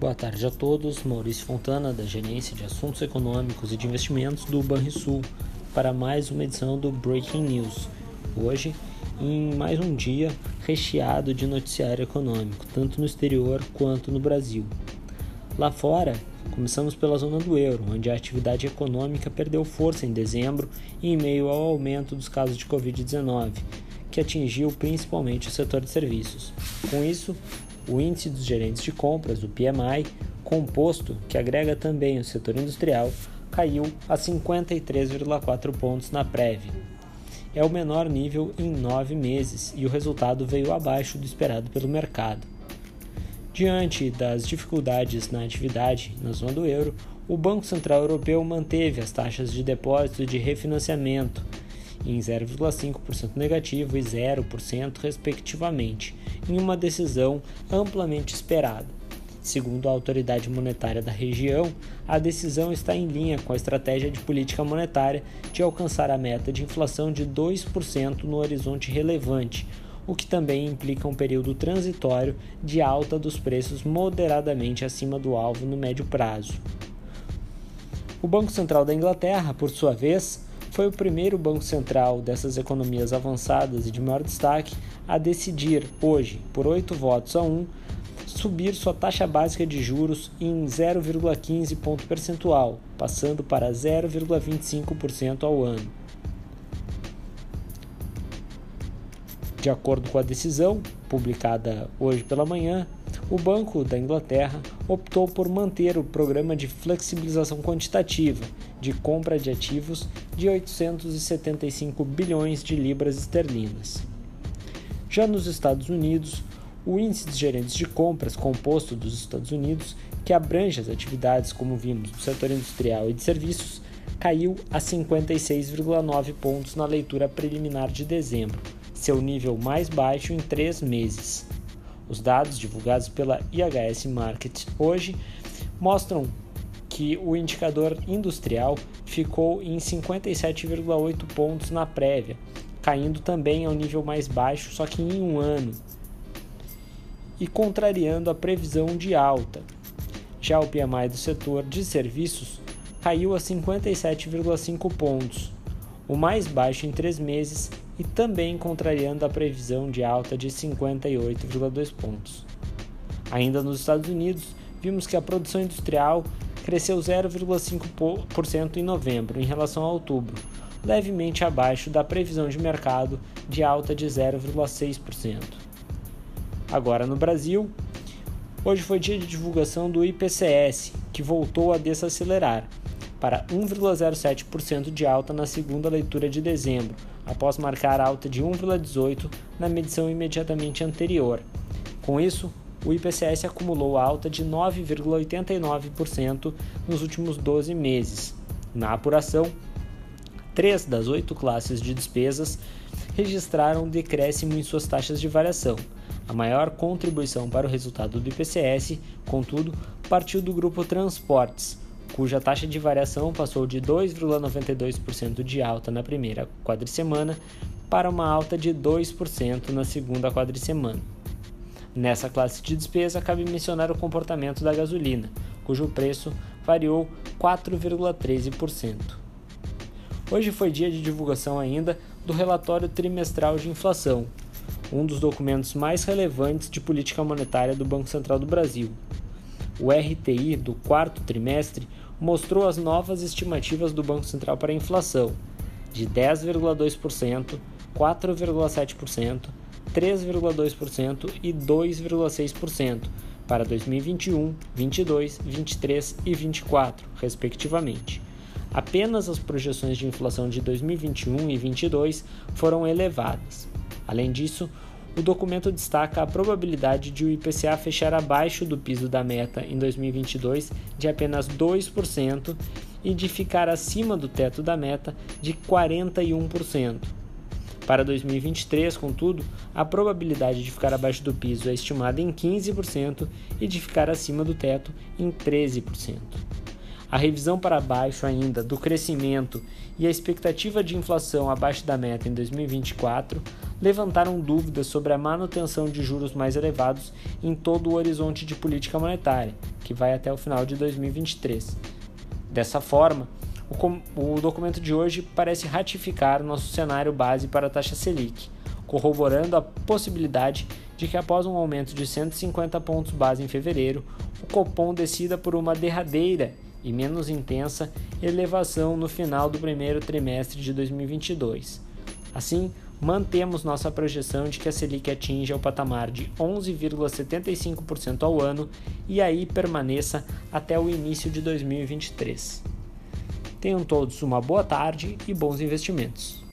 Boa tarde a todos. Maurício Fontana, da Gerência de Assuntos Econômicos e de Investimentos do Banrisul, para mais uma edição do Breaking News. Hoje, em mais um dia recheado de noticiário econômico, tanto no exterior quanto no Brasil. Lá fora, começamos pela zona do euro, onde a atividade econômica perdeu força em dezembro em meio ao aumento dos casos de Covid-19, que atingiu principalmente o setor de serviços. Com isso, o índice dos gerentes de compras, o PMI, composto, que agrega também o setor industrial, caiu a 53,4 pontos na prévia. É o menor nível em nove meses e o resultado veio abaixo do esperado pelo mercado. Diante das dificuldades na atividade na zona do euro, o Banco Central Europeu manteve as taxas de depósito e de refinanciamento em 0,5% negativo e 0%, respectivamente, em uma decisão amplamente esperada. Segundo a autoridade monetária da região, a decisão está em linha com a estratégia de política monetária de alcançar a meta de inflação de 2% no horizonte relevante, o que também implica um período transitório de alta dos preços moderadamente acima do alvo no médio prazo. O Banco Central da Inglaterra, por sua vez, foi o primeiro banco central dessas economias avançadas e de maior destaque a decidir, hoje, por 8 votos a 1, subir sua taxa básica de juros em 0,15 ponto percentual, passando para 0,25% ao ano. De acordo com a decisão, publicada hoje pela manhã, o Banco da Inglaterra optou por manter o programa de flexibilização quantitativa de compra de ativos de 875 bilhões de libras esterlinas. Já nos Estados Unidos, o índice de gerentes de compras composto dos Estados Unidos, que abrange as atividades, como vimos, do setor industrial e de serviços, caiu a 56,9 pontos na leitura preliminar de dezembro, seu nível mais baixo em três meses. Os dados divulgados pela IHS Market hoje mostram que o indicador industrial ficou em 57,8 pontos na prévia, caindo também ao nível mais baixo, só que em um ano, e contrariando a previsão de alta. Já o PMI do setor de serviços caiu a 57,5 pontos, o mais baixo em três meses e também contrariando a previsão de alta de 58,2 pontos. Ainda nos Estados Unidos, vimos que a produção industrial cresceu 0,5% em novembro em relação a outubro, levemente abaixo da previsão de mercado de alta de 0,6%. Agora no Brasil, hoje foi dia de divulgação do IPCS, que voltou a desacelerar para 1,07% de alta na segunda leitura de dezembro, após marcar alta de 1,18% na medição imediatamente anterior. Com isso, o IPCS acumulou alta de 9,89% nos últimos 12 meses. Na apuração, três das oito classes de despesas registraram decréscimo em suas taxas de variação. A maior contribuição para o resultado do IPCS, contudo, partiu do grupo Transportes, cuja taxa de variação passou de 2,92% de alta na primeira quadricemana para uma alta de 2% na segunda quadricemana. Nessa classe de despesa, cabe mencionar o comportamento da gasolina, cujo preço variou 4,13%. Hoje foi dia de divulgação ainda do relatório trimestral de inflação, um dos documentos mais relevantes de política monetária do Banco Central do Brasil. O RTI do quarto trimestre mostrou as novas estimativas do Banco Central para a inflação, de 10,2%, 4,7%, 3,2% e 2,6% para 2021, 22, 23 e 24, respectivamente. Apenas as projeções de inflação de 2021 e 22 foram elevadas. Além disso, o documento destaca a probabilidade de o IPCA fechar abaixo do piso da meta em 2022 de apenas 2% e de ficar acima do teto da meta de 41%. Para 2023, contudo, a probabilidade de ficar abaixo do piso é estimada em 15% e de ficar acima do teto em 13%. A revisão para baixo ainda do crescimento e a expectativa de inflação abaixo da meta em 2024 levantaram dúvidas sobre a manutenção de juros mais elevados em todo o horizonte de política monetária, que vai até o final de 2023. Dessa forma, o, documento de hoje parece ratificar nosso cenário base para a taxa Selic, corroborando a possibilidade de que após um aumento de 150 pontos base em fevereiro, o Copom decida por uma derradeira e menos intensa elevação no final do primeiro trimestre de 2022. Assim, mantemos nossa projeção de que a Selic atinja o patamar de 11,75% ao ano e aí permaneça até o início de 2023. Tenham todos uma boa tarde e bons investimentos.